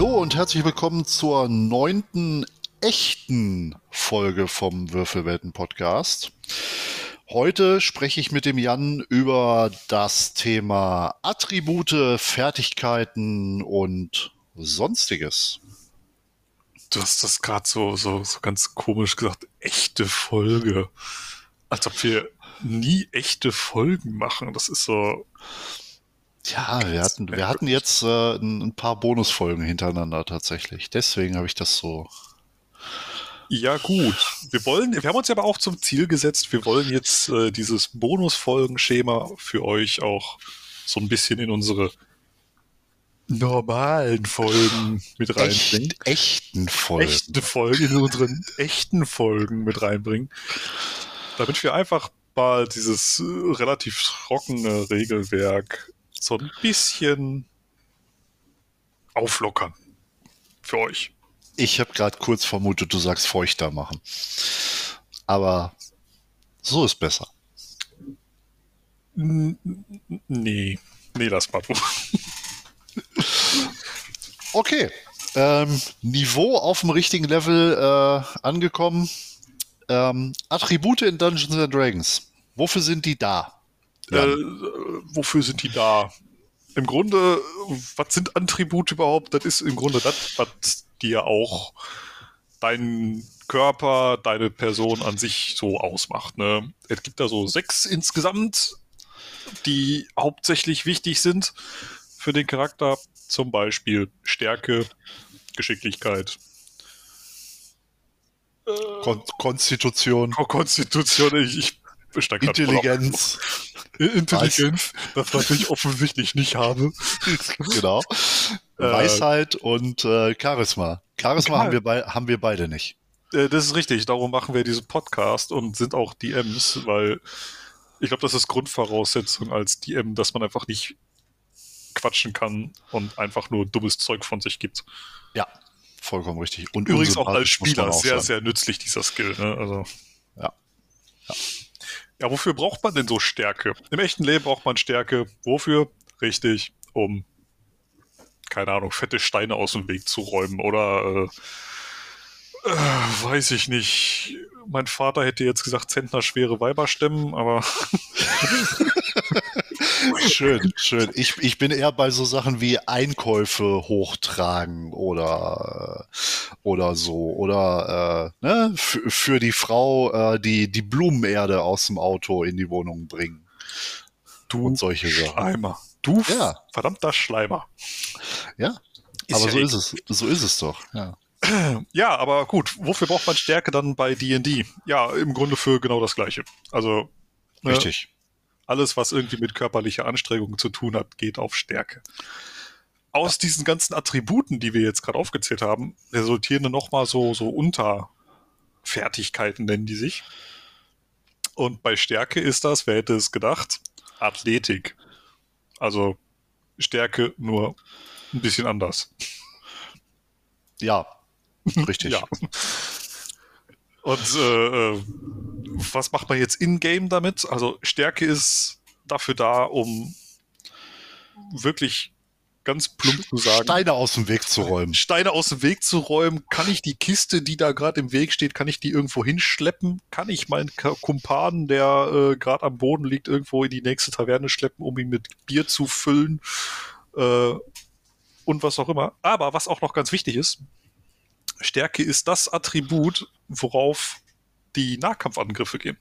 Hallo und herzlich willkommen zur neunten echten Folge vom Würfelwelten Podcast. Heute spreche ich mit dem Jan über das Thema Attribute, Fertigkeiten und sonstiges. Du hast das gerade so, so, so ganz komisch gesagt, echte Folge. Als ob wir nie echte Folgen machen. Das ist so. Ja, wir hatten, wir hatten jetzt äh, ein, paar Bonusfolgen hintereinander tatsächlich. Deswegen habe ich das so. Ja, gut. Wir wollen, wir haben uns aber auch zum Ziel gesetzt, wir wollen jetzt äh, dieses Bonusfolgenschema für euch auch so ein bisschen in unsere normalen Folgen mit reinbringen. Echt, echten Folgen. Echte Folgen in unseren echten Folgen mit reinbringen. Damit wir einfach mal dieses äh, relativ trockene Regelwerk so ein bisschen auflockern. Für euch. Ich habe gerade kurz vermutet, du sagst feuchter machen. Aber so ist besser. Nee. Nee, lass mal. okay. Ähm, Niveau auf dem richtigen Level äh, angekommen. Ähm, Attribute in Dungeons and Dragons. Wofür sind die da? Äh, wofür sind die da? Im Grunde, was sind Attribute überhaupt? Das ist im Grunde das, was dir auch deinen Körper, deine Person an sich so ausmacht. Ne? Es gibt da so sechs insgesamt, die hauptsächlich wichtig sind für den Charakter. Zum Beispiel Stärke, Geschicklichkeit, Kon Konstitution. Konstitution, ich, ich Intelligenz. Intelligenz, das was ich offensichtlich nicht habe. genau. Äh, Weisheit und äh, Charisma. Charisma haben wir, bei, haben wir beide nicht. Äh, das ist richtig, darum machen wir diesen Podcast und sind auch DMs, weil ich glaube, das ist Grundvoraussetzung als DM, dass man einfach nicht quatschen kann und einfach nur dummes Zeug von sich gibt. Ja, vollkommen richtig. Und übrigens auch als Spieler auch sehr, sehr nützlich, dieser Skill. Ne? Also. Ja. ja. Ja, wofür braucht man denn so Stärke? Im echten Leben braucht man Stärke. Wofür? Richtig, um, keine Ahnung, fette Steine aus dem Weg zu räumen oder, äh, äh, weiß ich nicht. Mein Vater hätte jetzt gesagt, zentnerschwere Weiberstämmen, aber. schön, schön. Ich, ich bin eher bei so Sachen wie Einkäufe hochtragen oder, oder so. Oder äh, ne, für die Frau äh, die, die Blumenerde aus dem Auto in die Wohnung bringen. Du und solche Sachen. Schleimer. Du ja. verdammter Schleimer. Ja. Ist aber ja so ist es. So ist es doch. Ja. Ja, aber gut, wofür braucht man Stärke dann bei D&D? Ja, im Grunde für genau das Gleiche. Also ne, Richtig. Alles, was irgendwie mit körperlicher Anstrengung zu tun hat, geht auf Stärke. Aus diesen ganzen Attributen, die wir jetzt gerade aufgezählt haben, resultieren nochmal so, so Unterfertigkeiten, nennen die sich. Und bei Stärke ist das, wer hätte es gedacht, Athletik. Also Stärke nur ein bisschen anders. Ja, richtig. ja. Und äh, äh, was macht man jetzt in-game damit? Also Stärke ist dafür da, um wirklich ganz plump zu sagen. Steine aus dem Weg zu räumen. Steine aus dem Weg zu räumen. Kann ich die Kiste, die da gerade im Weg steht, kann ich die irgendwo hinschleppen? Kann ich meinen Kumpanen, der äh, gerade am Boden liegt, irgendwo in die nächste Taverne schleppen, um ihn mit Bier zu füllen? Äh, und was auch immer. Aber was auch noch ganz wichtig ist, Stärke ist das Attribut, worauf die Nahkampfangriffe gehen.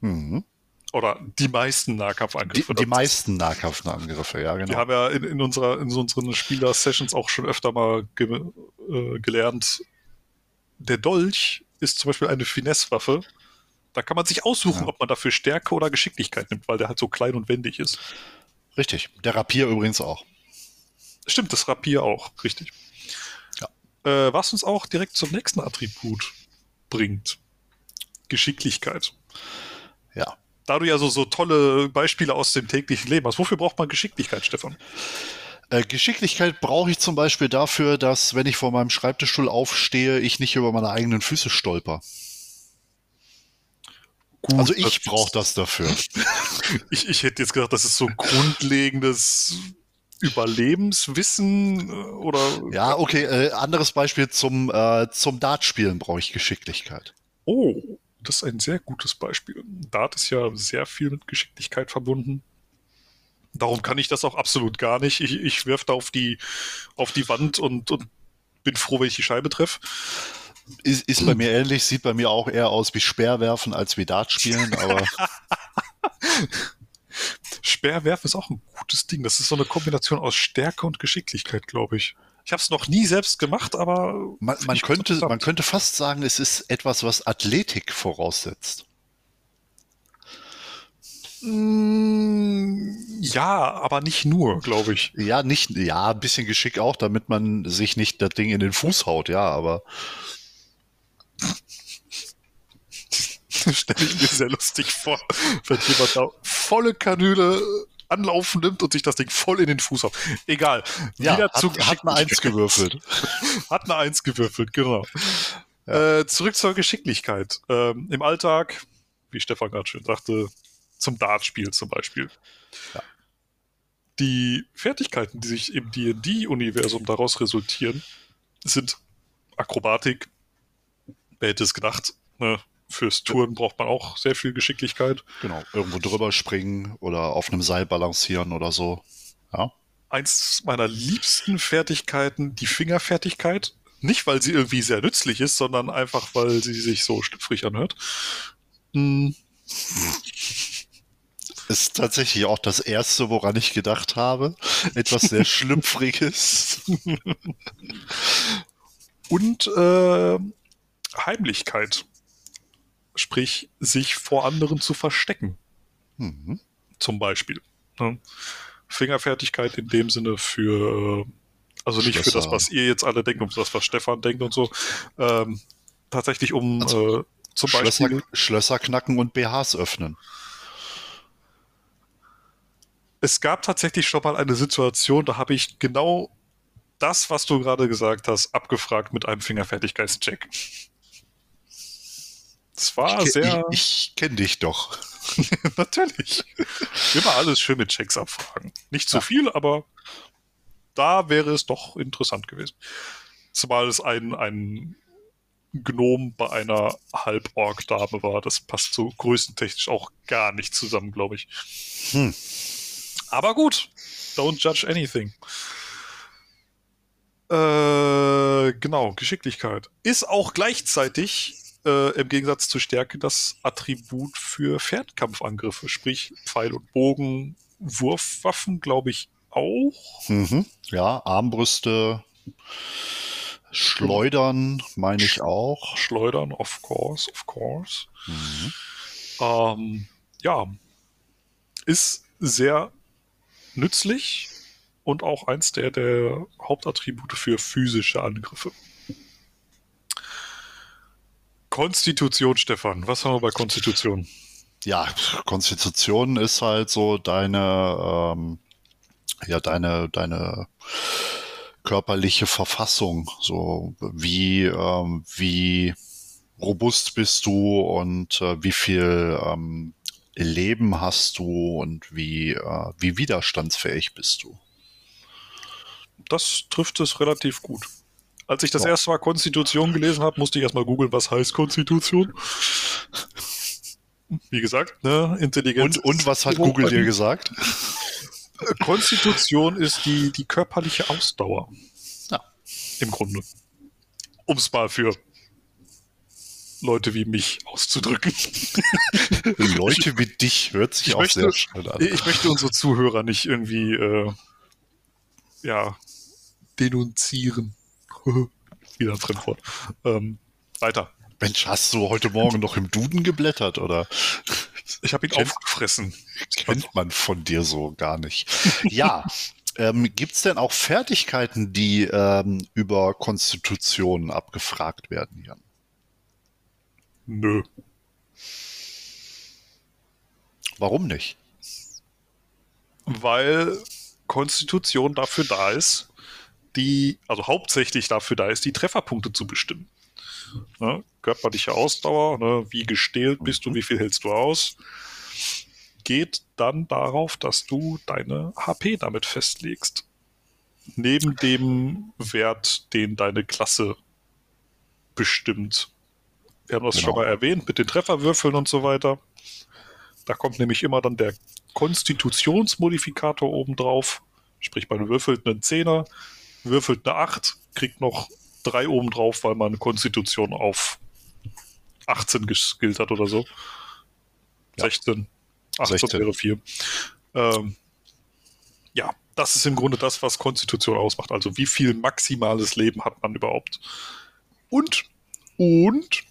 Mhm. Oder die meisten Nahkampfangriffe. Die, die meisten Nahkampfangriffe, ja, genau. Wir haben ja in, in, unserer, in unseren Spieler-Sessions auch schon öfter mal ge, äh, gelernt, der Dolch ist zum Beispiel eine Finesse-Waffe. Da kann man sich aussuchen, ja. ob man dafür Stärke oder Geschicklichkeit nimmt, weil der halt so klein und wendig ist. Richtig. Der Rapier übrigens auch. Stimmt, das Rapier auch, richtig. Äh, was uns auch direkt zum nächsten Attribut bringt. Geschicklichkeit. Ja. Da du ja so, so tolle Beispiele aus dem täglichen Leben hast, wofür braucht man Geschicklichkeit, Stefan? Äh, Geschicklichkeit brauche ich zum Beispiel dafür, dass, wenn ich vor meinem Schreibtischstuhl aufstehe, ich nicht über meine eigenen Füße stolper. Gut, also ich brauche das dafür. ich, ich hätte jetzt gedacht, das ist so ein grundlegendes Überlebenswissen äh, oder. Ja, okay, äh, anderes Beispiel zum, äh, zum Dartspielen brauche ich Geschicklichkeit. Oh, das ist ein sehr gutes Beispiel. Dart ist ja sehr viel mit Geschicklichkeit verbunden. Darum kann ich das auch absolut gar nicht. Ich, ich werfe da auf die, auf die Wand und, und bin froh, wenn ich die Scheibe treffe. Ist, ist bei mir ähnlich, sieht bei mir auch eher aus wie Speerwerfen als wie Dartspielen, aber. Speerwerfen ist auch ein gutes Ding. Das ist so eine Kombination aus Stärke und Geschicklichkeit, glaube ich. Ich habe es noch nie selbst gemacht, aber. Man, man könnte, man könnte fast sagen, es ist etwas, was Athletik voraussetzt. Mm, ja, aber nicht nur, glaube ich. Ja, nicht, ja, ein bisschen Geschick auch, damit man sich nicht das Ding in den Fuß haut, ja, aber. Stelle ich mir sehr lustig vor, wenn jemand da volle Kanüle Anlaufen nimmt und sich das Ding voll in den Fuß haut. Egal. Ja, Wieder hat, zu hat eine Eins gewürfelt. hat eine Eins gewürfelt, genau. Ja. Äh, zurück zur Geschicklichkeit. Ähm, Im Alltag, wie Stefan gerade schön sagte, zum Dartspiel zum Beispiel. Ja. Die Fertigkeiten, die sich im D&D-Universum daraus resultieren, sind Akrobatik, wer hätte es gedacht, ne? Fürs Touren braucht man auch sehr viel Geschicklichkeit. Genau, irgendwo drüber springen oder auf einem Seil balancieren oder so. Ja. Eins meiner liebsten Fertigkeiten, die Fingerfertigkeit. Nicht, weil sie irgendwie sehr nützlich ist, sondern einfach, weil sie sich so schlüpfrig anhört. Hm. Ist tatsächlich auch das erste, woran ich gedacht habe. Etwas sehr Schlüpfriges. Und äh, Heimlichkeit. Sprich, sich vor anderen zu verstecken. Mhm. Zum Beispiel. Ne? Fingerfertigkeit in dem Sinne für, also nicht Schlösser. für das, was ihr jetzt alle denkt, um das, was Stefan denkt und so. Ähm, tatsächlich um also, äh, zum Schlösser, Beispiel. Schlösser knacken und BHs öffnen. Es gab tatsächlich schon mal eine Situation, da habe ich genau das, was du gerade gesagt hast, abgefragt mit einem Fingerfertigkeitscheck. Es war ich, sehr. Ich, ich kenne dich doch. Natürlich. Immer alles schön mit Checks abfragen. Nicht zu viel, aber da wäre es doch interessant gewesen. Zumal es ein, ein Gnom bei einer Halborg-Dame war. Das passt so größentechnisch auch gar nicht zusammen, glaube ich. Hm. Aber gut. Don't judge anything. Äh, genau, Geschicklichkeit. Ist auch gleichzeitig äh, im Gegensatz zur Stärke das Attribut für Fernkampfangriffe, sprich Pfeil und Bogen, Wurfwaffen, glaube ich auch. Mhm. Ja, Armbrüste, Schleudern, meine ich auch. Schleudern, of course, of course. Mhm. Ähm, ja, ist sehr nützlich und auch eins der, der Hauptattribute für physische Angriffe. Konstitution, Stefan. Was haben wir bei Konstitution? Ja, Konstitution ist halt so deine, ähm, ja, deine, deine körperliche Verfassung. So wie, ähm, wie robust bist du und äh, wie viel ähm, Leben hast du und wie, äh, wie widerstandsfähig bist du. Das trifft es relativ gut. Als ich das ja. erste Mal Konstitution gelesen habe, musste ich erstmal googeln, was heißt Konstitution. Wie gesagt, ne, Intelligenz. Und, und was hat Google dir gesagt? Konstitution ist die, die körperliche Ausdauer. Ja. Im Grunde. Um es mal für Leute wie mich auszudrücken. Leute wie dich hört sich auch möchte, sehr schön an. Ich möchte unsere Zuhörer nicht irgendwie äh, ja, denunzieren. Wieder ein Fremdwort. Ähm, weiter. Mensch, hast du heute Morgen noch im Duden geblättert, oder? Ich habe ihn kennt, aufgefressen. Kennt man von dir so gar nicht. Ja, ähm, gibt es denn auch Fertigkeiten, die ähm, über Konstitutionen abgefragt werden, Jan? Nö. Warum nicht? Weil Konstitution dafür da ist, die, also hauptsächlich dafür da ist, die Trefferpunkte zu bestimmen. Ne? Körperliche Ausdauer, ne? wie gestählt bist du, mhm. wie viel hältst du aus, geht dann darauf, dass du deine HP damit festlegst. neben dem Wert, den deine Klasse bestimmt. Wir haben das Genau. schon mal erwähnt mit den Trefferwürfeln und so weiter. Da kommt nämlich immer dann der Konstitutionsmodifikator obendrauf. Sprich, man würfelt einen Zehner, würfelt eine 8, kriegt noch 3 obendrauf, weil man Konstitution auf 18 geskillt hat oder so. Ja. 16. 18 16. wäre 4. Ähm, ja, das ist im Grunde das, was Konstitution ausmacht. Also wie viel maximales Leben hat man überhaupt? Und, und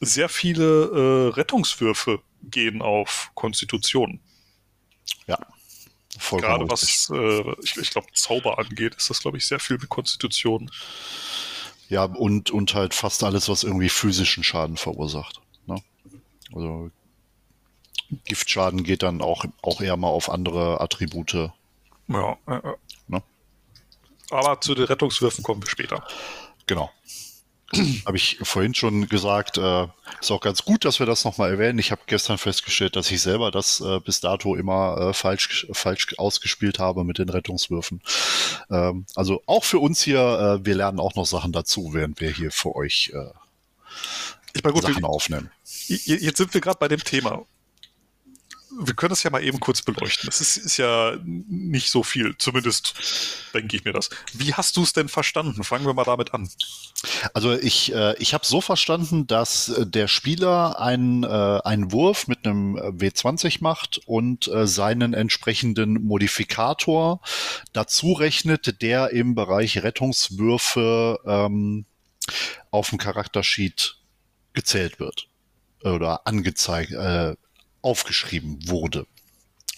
sehr viele äh, Rettungswürfe gehen auf Konstitution. Ja. Vollkommen Gerade was, äh, ich, ich glaube, Zauber angeht, ist das, glaube ich, sehr viel mit Konstitution. Ja, und, und halt fast alles, was irgendwie physischen Schaden verursacht. Ne? Also Giftschaden geht dann auch, auch eher mal auf andere Attribute. Ja, äh. Ne? Aber zu den Rettungswürfen kommen wir später. Genau. Habe ich vorhin schon gesagt, äh, ist auch ganz gut, dass wir das nochmal erwähnen. Ich habe gestern festgestellt, dass ich selber das äh, bis dato immer äh, falsch, falsch ausgespielt habe mit den Rettungswürfen. Ähm, also auch für uns hier, äh, wir lernen auch noch Sachen dazu, während wir hier für euch äh, Ich meine, gut, Sachen aufnehmen. jetzt sind wir gerade bei dem Thema. Wir können das ja mal eben kurz beleuchten. Das ist, ist ja nicht so viel, zumindest denke ich mir das. Wie hast du es denn verstanden? Fangen wir mal damit an. Also ich, äh, ich habe so verstanden, dass äh, der Spieler einen, äh, einen Wurf mit einem äh, W20 macht und äh, seinen entsprechenden Modifikator dazu rechnet, der im Bereich Rettungswürfe ähm, auf dem Charaktersheet gezählt wird oder angezeigt, äh, aufgeschrieben wurde.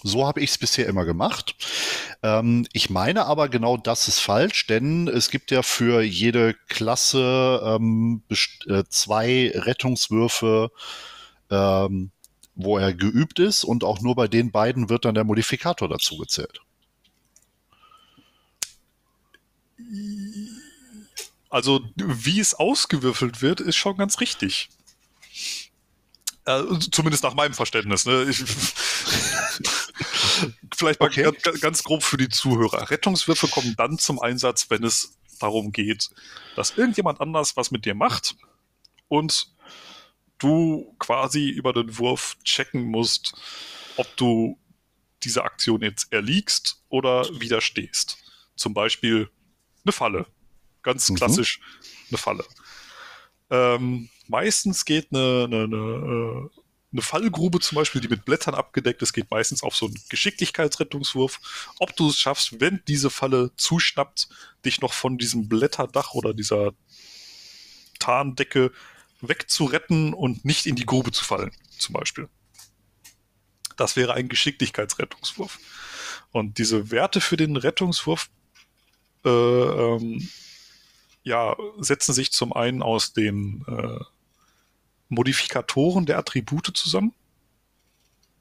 So habe ich es bisher immer gemacht. Ähm, ich meine aber genau das ist falsch, denn es gibt ja für jede Klasse ähm, äh, zwei Rettungswürfe, ähm, wo er geübt ist und auch nur bei den beiden wird dann der Modifikator dazu gezählt. Also, wie es ausgewürfelt wird, ist schon ganz richtig. Äh, zumindest nach meinem Verständnis. Ne? Ich, vielleicht mal Okay. ganz, ganz grob für die Zuhörer. Rettungswürfe kommen dann zum Einsatz, wenn es darum geht, dass irgendjemand anders was mit dir macht und du quasi über den Wurf checken musst, ob du diese Aktion jetzt erliegst oder widerstehst. Zum Beispiel eine Falle. Ganz Mhm. klassisch eine Falle. Ähm, meistens geht eine, eine, eine, äh, eine Fallgrube zum Beispiel, die mit Blättern abgedeckt ist, geht meistens auf so einen Geschicklichkeitsrettungswurf. Ob du es schaffst, wenn diese Falle zuschnappt, dich noch von diesem Blätterdach oder dieser Tarndecke wegzuretten und nicht in die Grube zu fallen, zum Beispiel. Das wäre ein Geschicklichkeitsrettungswurf. Und diese Werte für den Rettungswurf äh, ähm, ja, setzen sich zum einen aus den äh, Modifikatoren der Attribute zusammen.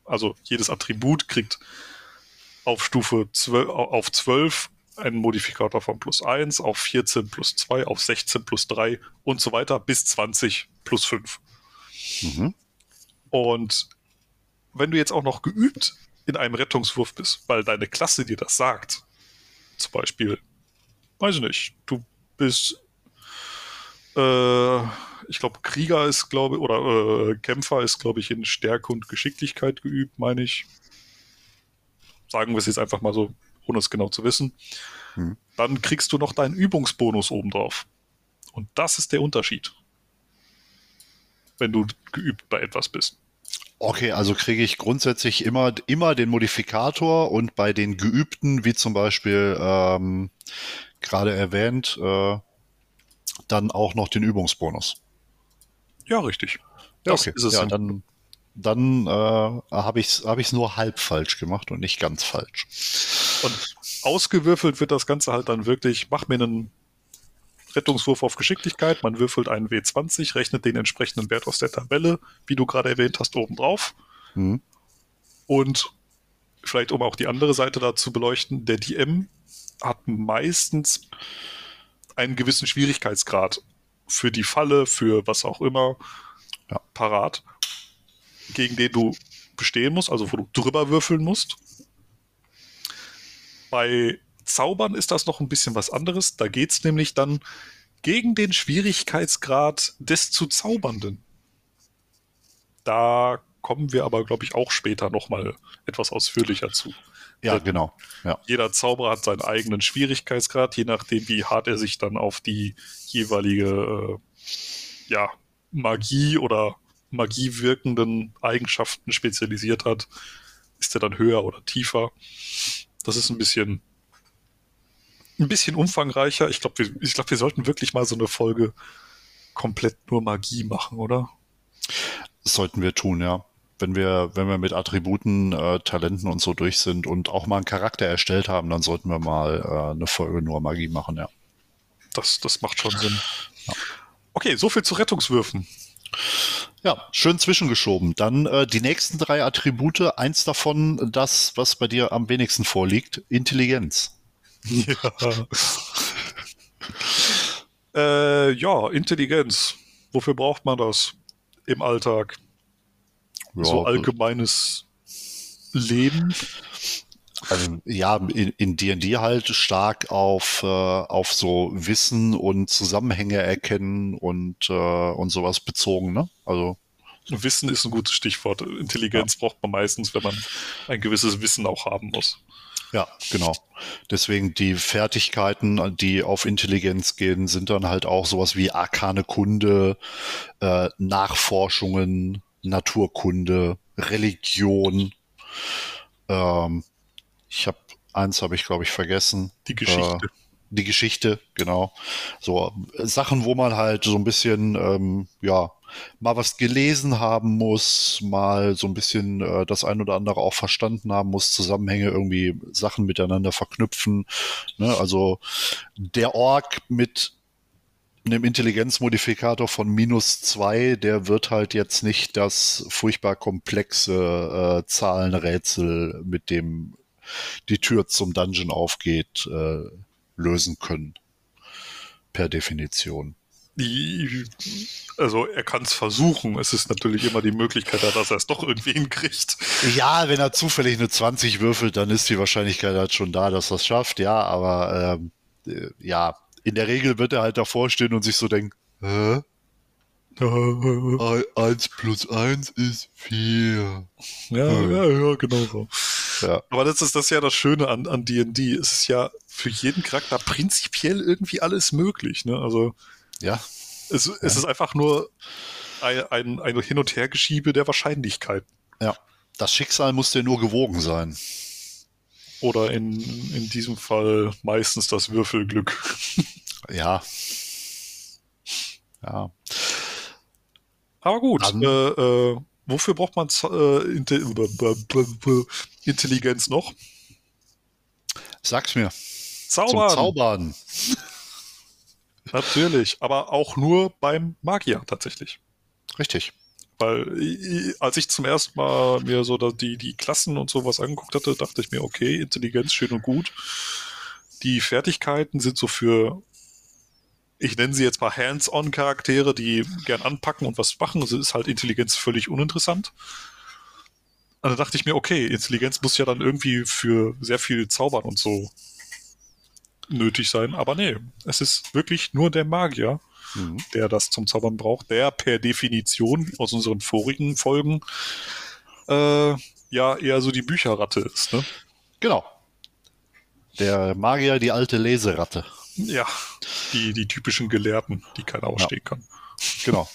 Also jedes Attribut kriegt auf Stufe 12, auf 12 einen Modifikator von plus 1, auf 14 plus 2, auf 16 plus 3 und so weiter bis 20 plus 5. Mhm. Und wenn du jetzt auch noch geübt in einem Rettungswurf bist, weil deine Klasse dir das sagt, zum Beispiel, weiß ich nicht, du bist, äh, ich glaube, Krieger ist, glaube oder äh, Kämpfer ist, glaube ich, in Stärke und Geschicklichkeit geübt, meine ich. Sagen wir es jetzt einfach mal so, ohne es genau zu wissen. Hm. Dann kriegst du noch deinen Übungsbonus obendrauf. Und das ist der Unterschied. Wenn du geübt bei etwas bist. Okay, also kriege ich grundsätzlich immer, immer den Modifikator und bei den geübten, wie zum Beispiel ähm, gerade erwähnt, äh, dann auch noch den Übungsbonus. Ja, richtig. Ja, Das okay. ist es. ja, dann dann äh, habe ich es hab ich's nur halb falsch gemacht und nicht ganz falsch. Und ausgewürfelt wird das Ganze halt dann wirklich, mach mir einen Rettungswurf auf Geschicklichkeit, man würfelt einen W20, rechnet den entsprechenden Wert aus der Tabelle, wie du gerade erwähnt hast, oben drauf. Mhm. Und vielleicht, um auch die andere Seite da zu beleuchten, der DM hat meistens einen gewissen Schwierigkeitsgrad für die Falle, für was auch immer, Ja. parat, gegen den du bestehen musst, also wo du drüber würfeln musst. Bei Zaubern ist das noch ein bisschen was anderes. Da geht's nämlich dann gegen den Schwierigkeitsgrad des zu Zaubernden. Da kommen wir aber, glaube ich, auch später nochmal etwas ausführlicher zu. Ja, genau. Ja. Jeder Zauberer hat seinen eigenen Schwierigkeitsgrad, je nachdem, wie hart er sich dann auf die jeweilige äh, ja, Magie oder magiewirkenden Eigenschaften spezialisiert hat, ist er dann höher oder tiefer. Das ist ein bisschen ein bisschen umfangreicher. Ich glaube, wir, ich glaub, wir sollten wirklich mal so eine Folge komplett nur Magie machen, oder? Das sollten wir tun, ja. Wenn wir, wenn wir mit Attributen, äh, Talenten und so durch sind und auch mal einen Charakter erstellt haben, dann sollten wir mal äh, eine Folge nur Magie machen, ja. Das, das macht schon Sinn. Ja. Okay, so viel zu Rettungswürfen. Ja, schön zwischengeschoben. Dann äh, die nächsten drei Attribute. Eins davon, das, was bei dir am wenigsten vorliegt, Intelligenz. Ja. äh, ja, Intelligenz. Wofür braucht man das im Alltag? Ja, so allgemeines Leben. Also, ja, in D&D halt stark auf, äh, auf so Wissen und Zusammenhänge erkennen und, äh, und sowas bezogen, ne? Also. Wissen ist ein gutes Stichwort. Intelligenz ja. braucht man meistens, wenn man ein gewisses Wissen auch haben muss. Ja, genau. Deswegen die Fertigkeiten, die auf Intelligenz gehen, sind dann halt auch sowas wie arkane Kunde, äh, Nachforschungen, Naturkunde, Religion. Ähm, ich habe eins habe ich glaube ich vergessen. Die Geschichte. Äh, die Geschichte, genau. So Sachen, wo man halt so ein bisschen ähm, ja mal was gelesen haben muss, mal so ein bisschen äh, das ein oder andere auch verstanden haben muss, Zusammenhänge irgendwie Sachen miteinander verknüpfen. Ne? Also der Org mit einem Intelligenzmodifikator von minus zwei, der wird halt jetzt nicht das furchtbar komplexe äh, Zahlenrätsel, mit dem die Tür zum Dungeon aufgeht, äh, lösen können. Per Definition also er kann es versuchen. Es ist natürlich immer die Möglichkeit, dass er es doch irgendwie hinkriegt. Ja, wenn er zufällig eine 20 würfelt, dann ist die Wahrscheinlichkeit halt schon da, dass er es schafft. Ja, aber ähm, äh, ja, in der Regel wird er halt davor stehen und sich so denken, hä? 1 plus 1 ist 4. Ja, ja, ja, genau so. Ja. Aber das ist das ja das Schöne an D&D. Es ist ja für jeden Charakter prinzipiell irgendwie alles möglich. Ne? Also ja. Es, ja. es ist einfach nur ein, ein, ein Hin- und Hergeschiebe der Wahrscheinlichkeit. Ja. Das Schicksal muss dir nur gewogen sein. Oder in, in diesem Fall meistens das Würfelglück. ja. Ja. Aber gut, äh, äh, wofür braucht man äh, Intelligenz noch? Sag's mir. Zaubern. Zum Zaubern. Natürlich, aber auch nur beim Magier tatsächlich. Richtig. Weil als ich zum ersten Mal mir so die, die Klassen und sowas angeguckt hatte, dachte ich mir, okay, Intelligenz schön und gut. Die Fertigkeiten sind so für, ich nenne sie jetzt mal Hands-on-Charaktere, die gern anpacken und was machen. Also ist halt Intelligenz völlig uninteressant. Und dann dachte ich mir, okay, Intelligenz muss ja dann irgendwie für sehr viel zaubern und so nötig sein. Aber nee, es ist wirklich nur der Magier, mhm. der das zum Zaubern braucht, der per Definition aus unseren vorigen Folgen äh, ja eher so die Bücherratte ist. Ne? Genau. Der Magier, die alte Leseratte. Ja, die, die typischen Gelehrten, die keiner ausstehen ja. kann. Genau.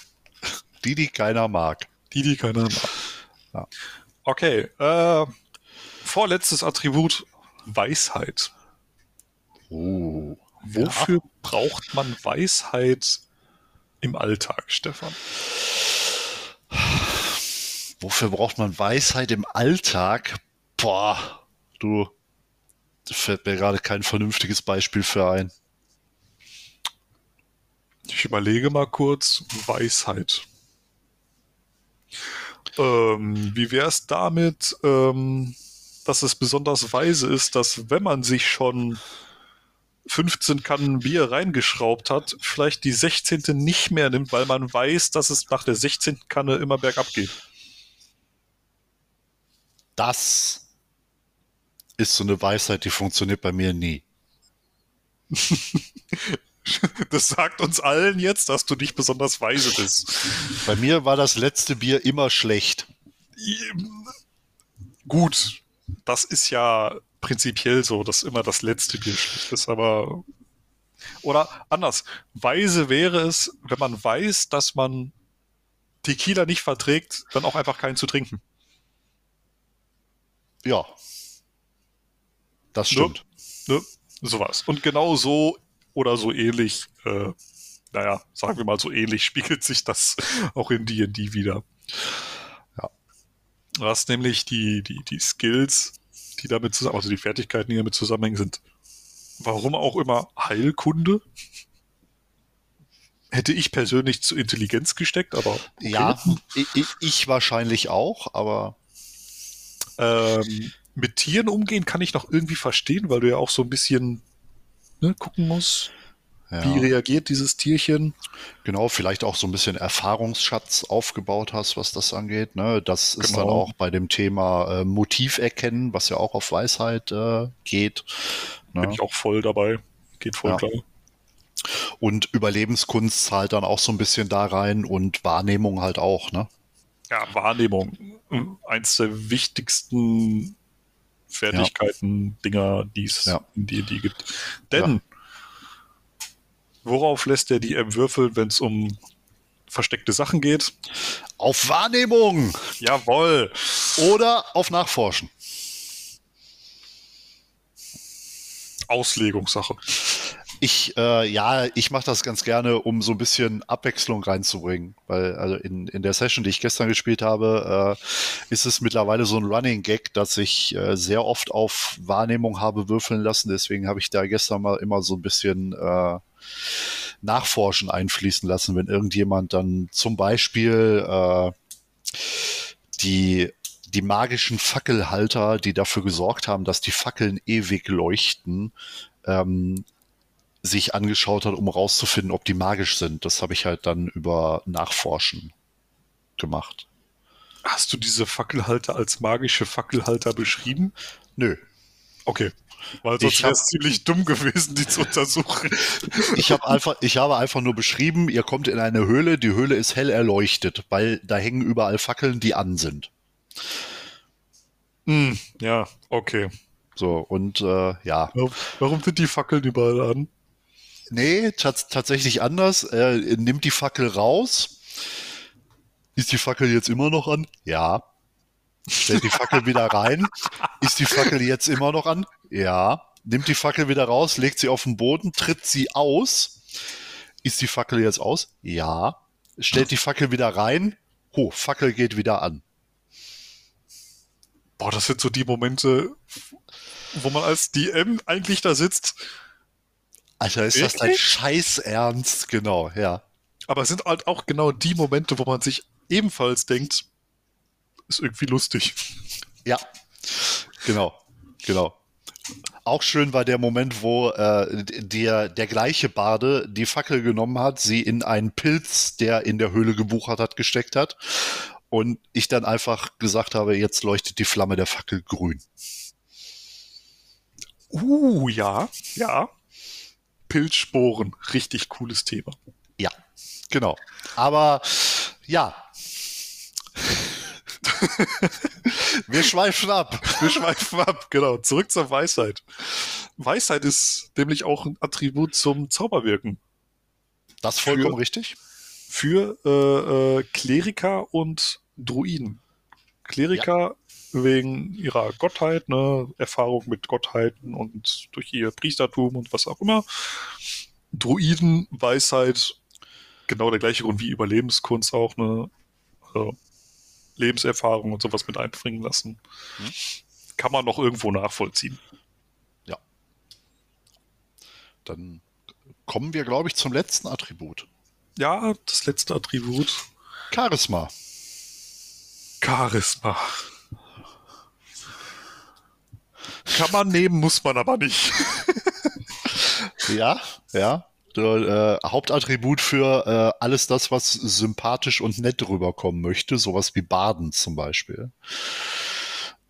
Die, die keiner mag. Die, die keiner mag. Ja. Okay, äh, vorletztes Attribut, Weisheit. Oh. Wofür ja. braucht man Weisheit im Alltag, Stefan? Wofür braucht man Weisheit im Alltag? Boah, du, fällt mir gerade kein vernünftiges Beispiel für ein. Ich überlege mal kurz. Weisheit. Ähm, wie wäre es damit, ähm, dass es besonders weise ist, dass wenn man sich schon 15 Kannen Bier reingeschraubt hat, vielleicht die 16. nicht mehr nimmt, weil man weiß, dass es nach der 16. Kanne immer bergab geht. Das ist so eine Weisheit, die funktioniert bei mir nie. Das sagt uns allen jetzt, dass du nicht besonders weise bist. Bei mir war das letzte Bier immer schlecht. Gut, das ist ja prinzipiell so, dass immer das letzte Bier schlecht ist, aber oder anders, weise wäre es, wenn man weiß, dass man Tequila nicht verträgt, dann auch einfach keinen zu trinken. Ja. Das stimmt. Ne? Ne? Sowas. Und genau so oder so ähnlich, äh, naja, sagen wir mal so ähnlich, spiegelt sich das auch in D&D wieder. Ja. Was nämlich die, die, die Skills, die damit zusammen, also die Fertigkeiten, die damit zusammenhängen, sind warum auch immer Heilkunde. Hätte ich persönlich zu Intelligenz gesteckt, aber. Okay. Ja, ich, ich, wahrscheinlich auch, aber. Ähm, mit Tieren umgehen kann ich noch irgendwie verstehen, weil du ja auch so ein bisschen ne, gucken musst. Ja. Wie reagiert dieses Tierchen? Genau, vielleicht auch so ein bisschen Erfahrungsschatz aufgebaut hast, was das angeht. Ne? Das ist genau. dann auch bei dem Thema äh, Motiv erkennen, was ja auch auf Weisheit äh, geht. Ne? Bin ich auch voll dabei. Geht voll ja. klar. Und Überlebenskunst zahlt dann auch so ein bisschen da rein und Wahrnehmung halt auch, ne? Ja, Wahrnehmung. Eins der wichtigsten Fertigkeiten, ja. Dinger, die es ja. in D&D gibt. Denn ja. Worauf lässt der DM würfeln, wenn es um versteckte Sachen geht? Auf Wahrnehmung! Jawohl! Oder auf Nachforschen. Auslegungssache. Ich, äh, ja, ich mache das ganz gerne, um so ein bisschen Abwechslung reinzubringen. Weil, also in, in der Session, die ich gestern gespielt habe, äh, ist es mittlerweile so ein Running Gag, dass ich äh, sehr oft auf Wahrnehmung habe würfeln lassen. Deswegen habe ich da gestern mal immer so ein bisschen äh, Nachforschen einfließen lassen, wenn irgendjemand dann zum Beispiel äh, die die magischen Fackelhalter, die dafür gesorgt haben, dass die Fackeln ewig leuchten, ähm, sich angeschaut hat, um rauszufinden, ob die magisch sind. Das habe ich halt dann über Nachforschen gemacht. Hast du diese Fackelhalter als magische Fackelhalter beschrieben? Nö. Okay. Weil sonst wäre es ziemlich dumm gewesen, die zu untersuchen. Ich, hab einfach, ich habe einfach nur beschrieben, ihr kommt in eine Höhle, die Höhle ist hell erleuchtet, weil da hängen überall Fackeln, die an sind. Mm, ja, okay. So, und äh, ja. Warum sind die Fackeln überall an? Nee, tatsächlich anders. Er nimmt die Fackel raus. Ist die Fackel jetzt immer noch an? Ja. Stellt die Fackel wieder rein. Ist die Fackel jetzt immer noch an? Ja. Nimmt die Fackel wieder raus, legt sie auf den Boden, tritt sie aus. Ist die Fackel jetzt aus? Ja. Stellt die Fackel wieder rein. Ho, Fackel geht wieder an. Boah, das sind so die Momente, wo man als DM eigentlich da sitzt. Alter, ist das dein Scheiß Ernst? Genau, ja. Aber es sind halt auch genau die Momente, wo man sich ebenfalls denkt, ist irgendwie lustig. Ja, genau, genau. Auch schön war der Moment, wo äh, der, der gleiche Bade die Fackel genommen hat, sie in einen Pilz, der in der Höhle gebuchert hat, gesteckt hat und ich dann einfach gesagt habe, jetzt leuchtet die Flamme der Fackel grün. Uh, ja, ja. Pilzsporen, richtig cooles Thema. Ja, genau. Aber ja. Wir schweifen ab. Wir schweifen ab, genau. Zurück zur Weisheit. Weisheit ist nämlich auch ein Attribut zum Zauberwirken. Das vollkommen für, richtig für äh, äh, Kleriker und Druiden. Kleriker ja. wegen ihrer Gottheit, ne, Erfahrung mit Gottheiten und durch ihr Priestertum und was auch immer. Druiden, Weisheit, genau der gleiche Grund wie Überlebenskunst auch, ne? Also Lebenserfahrung und sowas mit einbringen lassen. Hm. Kann man noch irgendwo nachvollziehen. Ja. Dann kommen wir, glaube ich, zum letzten Attribut. Ja, das letzte Attribut. Charisma. Charisma. Kann man nehmen, muss man aber nicht. ja, ja. Der, äh, Hauptattribut für äh, alles das, was sympathisch und nett rüberkommen möchte, sowas wie Baden zum Beispiel.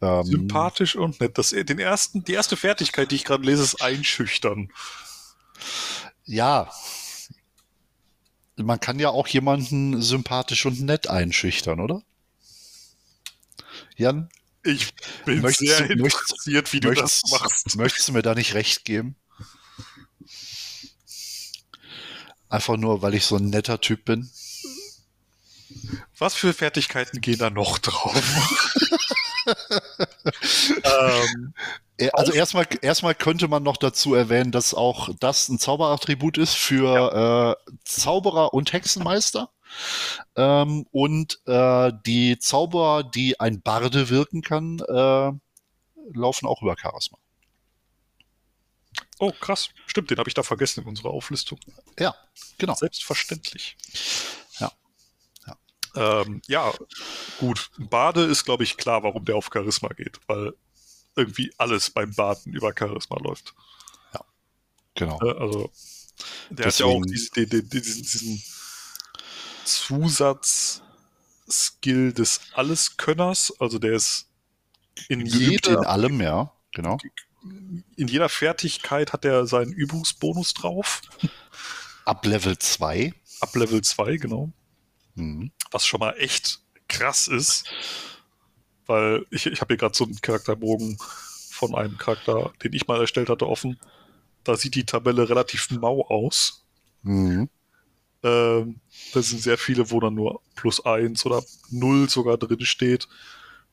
Ähm, sympathisch und nett. Das, den ersten, die erste Fertigkeit, die ich gerade lese, ist einschüchtern. Ja. Man kann ja auch jemanden sympathisch und nett einschüchtern, oder? Jan, Ich bin Möchtest sehr du- möchtest- interessiert, wie du das möchtest, machst. möchtest du mir da nicht recht geben? Einfach nur, weil ich so ein netter Typ bin. Was für Fertigkeiten gehen da noch drauf? ähm, Äh, Also erstmal, erstmal könnte man noch dazu erwähnen, dass auch das ein Zauberattribut ist für äh, Zauberer und Hexenmeister. Ähm, und äh, die Zauberer, die ein Barde wirken kann, äh, laufen auch über Charisma. Oh, krass. Stimmt, den habe ich da vergessen in unserer Auflistung. Ja, genau. Selbstverständlich. Ja. Ja. Ähm, ja, gut. Bade ist, glaube ich, klar, warum der auf Charisma geht, weil irgendwie alles beim Baden über Charisma läuft. Genau. Äh, also, der hat ja auch Deswegen- diese, die, die, diesen, diesen Zusatz-Skill des Alleskönners. Also, der ist in Geübt in allem, ja, genau. In jeder Fertigkeit hat er seinen Übungsbonus drauf. Ab Level 2. Ab Level 2, genau. Mhm. was schon mal echt krass ist, weil ich, ich habe hier gerade so einen Charakterbogen von einem Charakter, den ich mal erstellt hatte, offen. Da sieht die Tabelle relativ mau aus. Mhm. Ähm, da sind sehr viele, wo dann nur plus eins oder null sogar drin steht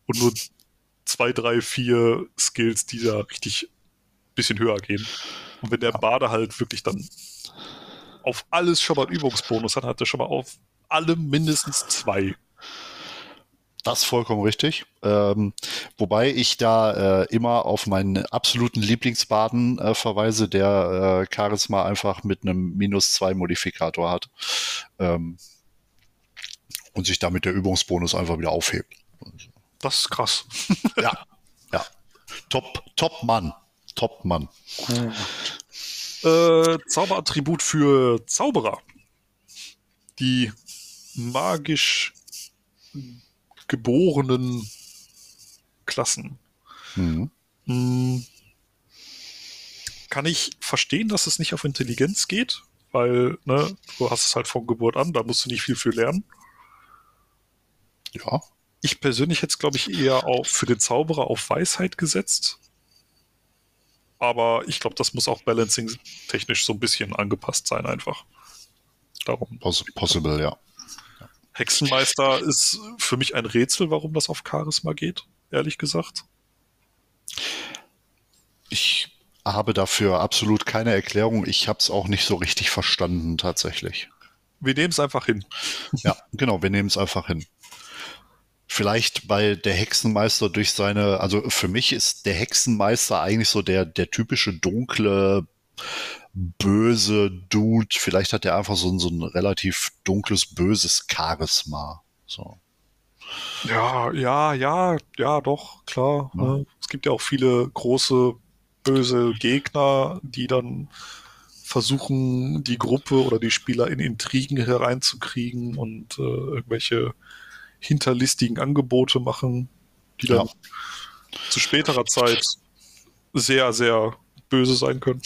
und nur zwei, drei, vier Skills, die da richtig bisschen höher gehen. Und wenn der Bade halt wirklich dann auf alles schon mal einen Übungsbonus hat, hat er schon mal auf allem mindestens zwei. Das ist vollkommen richtig. Ähm, wobei ich da äh, immer auf meinen absoluten Lieblingsbaden äh, verweise, der äh, Charisma einfach mit einem minus zwei Modifikator hat. Ähm, und sich damit der Übungsbonus einfach wieder aufhebt. Das ist krass. ja, ja. Top, top Mann. Top Mann. Äh, Zauberattribut für Zauberer. Die magisch geborenen Klassen. Mhm. Hm. Kann ich verstehen, dass es nicht auf Intelligenz geht, weil ne, du hast es halt von Geburt an, da musst du nicht viel für lernen. Ja. Ich persönlich hätte es, glaube ich, eher auf, für den Zauberer auf Weisheit gesetzt. Aber ich glaube, das muss auch balancing-technisch so ein bisschen angepasst sein, einfach. Darum. Poss possible, ja. Hexenmeister ist für mich ein Rätsel, warum das auf Charisma geht, ehrlich gesagt. Ich habe dafür absolut keine Erklärung. Ich habe es auch nicht so richtig verstanden, tatsächlich. Wir nehmen es einfach hin. Ja, genau, wir nehmen es einfach hin. Vielleicht, weil der Hexenmeister durch seine, also für mich ist der Hexenmeister eigentlich so der, der typische dunkle, böse Dude. Vielleicht hat er einfach so ein, so ein relativ dunkles, böses Charisma. So. Ja, ja, ja, ja, doch, klar. Ja. ne? Es gibt ja auch viele große, böse Gegner, die dann versuchen, die Gruppe oder die Spieler in Intrigen hereinzukriegen und äh, irgendwelche hinterlistigen Angebote machen, die dann Ja. zu späterer Zeit sehr, sehr böse sein können.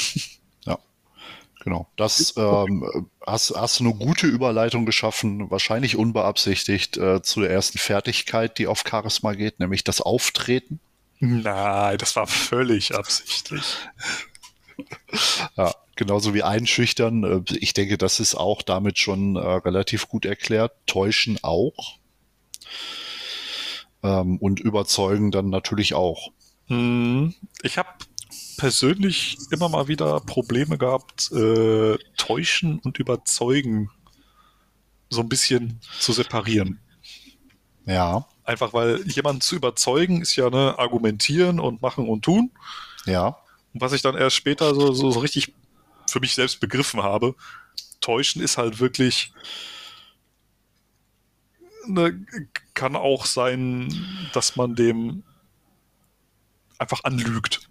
Genau. Das ähm, hast, hast du eine gute Überleitung geschaffen, wahrscheinlich unbeabsichtigt, äh, zu der ersten Fertigkeit, die auf Charisma geht, nämlich das Auftreten. Nein, das war völlig absichtlich. Ja, genauso wie einschüchtern. Äh, Ich denke, das ist auch damit schon äh, relativ gut erklärt. Täuschen auch. Ähm, und überzeugen dann natürlich auch. Hm, Ich habe persönlich immer mal wieder Probleme gehabt, äh, täuschen und überzeugen so ein bisschen zu separieren. Ja, Einfach weil jemanden zu überzeugen ist ja ne, argumentieren und machen und tun. ja, Und was ich dann erst später so, so, so richtig für mich selbst begriffen habe, täuschen ist halt wirklich ne, kann auch sein, dass man dem einfach anlügt.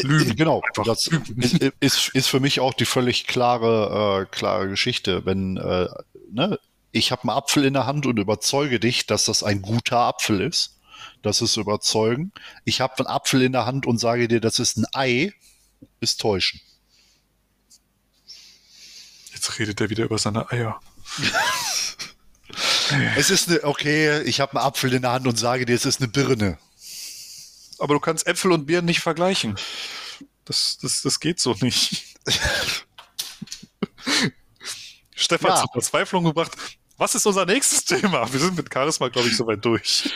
Lügen. Äh, Genau, Einfach das ist, ist für mich auch die völlig klare, äh, klare Geschichte. Wenn, äh, ne, ich habe einen Apfel in der Hand und überzeuge dich, dass das ein guter Apfel ist. Das ist überzeugen. Ich habe einen Apfel in der Hand und sage dir, das ist ein Ei, ist täuschen. Jetzt redet er wieder über seine Eier. Es ist eine, okay, ich habe einen Apfel in der Hand und sage dir, es ist eine Birne. Aber du kannst Äpfel und Birnen nicht vergleichen. Das, das, das geht so nicht. Stefan Ja. zur Verzweiflung gebracht. Was ist unser nächstes Thema? Wir sind mit Charisma, glaube ich, soweit durch.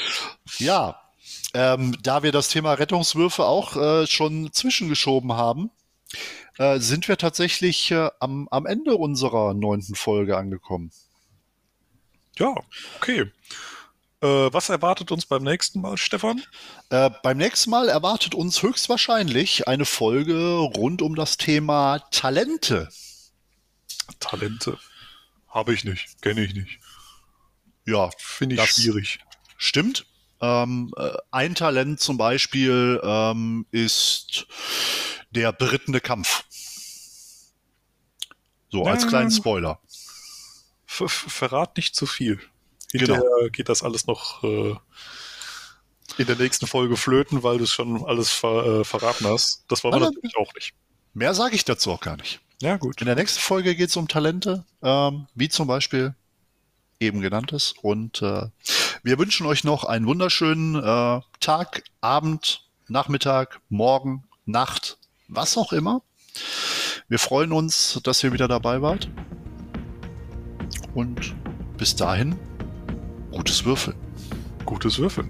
Ja, ähm, da wir das Thema Rettungswürfe auch äh, schon zwischengeschoben haben, äh, sind wir tatsächlich äh, am, am Ende unserer neunten Folge angekommen. Ja, okay. Äh, was erwartet uns beim nächsten Mal, Stefan? Äh, beim nächsten Mal erwartet uns höchstwahrscheinlich eine Folge rund um das Thema Talente. Talente. Habe ich nicht, kenne ich nicht. Ja, Finde ich Das- schwierig. stimmt. Ähm, äh, ein Talent zum Beispiel ähm, ist der berittene Kampf. So, als Ja. kleinen Spoiler. Ver ver verrat nicht zu viel. Genau. Hinterher geht das alles noch äh, in der nächsten Folge flöten, weil du es schon alles ver äh, verraten hast. Das wollen wir Ah, natürlich auch nicht. Mehr sage ich dazu auch gar nicht. Ja, gut. In der nächsten Folge geht es um Talente, ähm, wie zum Beispiel eben genanntes. Und äh, wir wünschen euch noch einen wunderschönen äh, Tag, Abend, Nachmittag, Morgen, Nacht, was auch immer. Wir freuen uns, dass ihr wieder dabei wart. Und bis dahin, gutes Würfeln. Gutes Würfeln.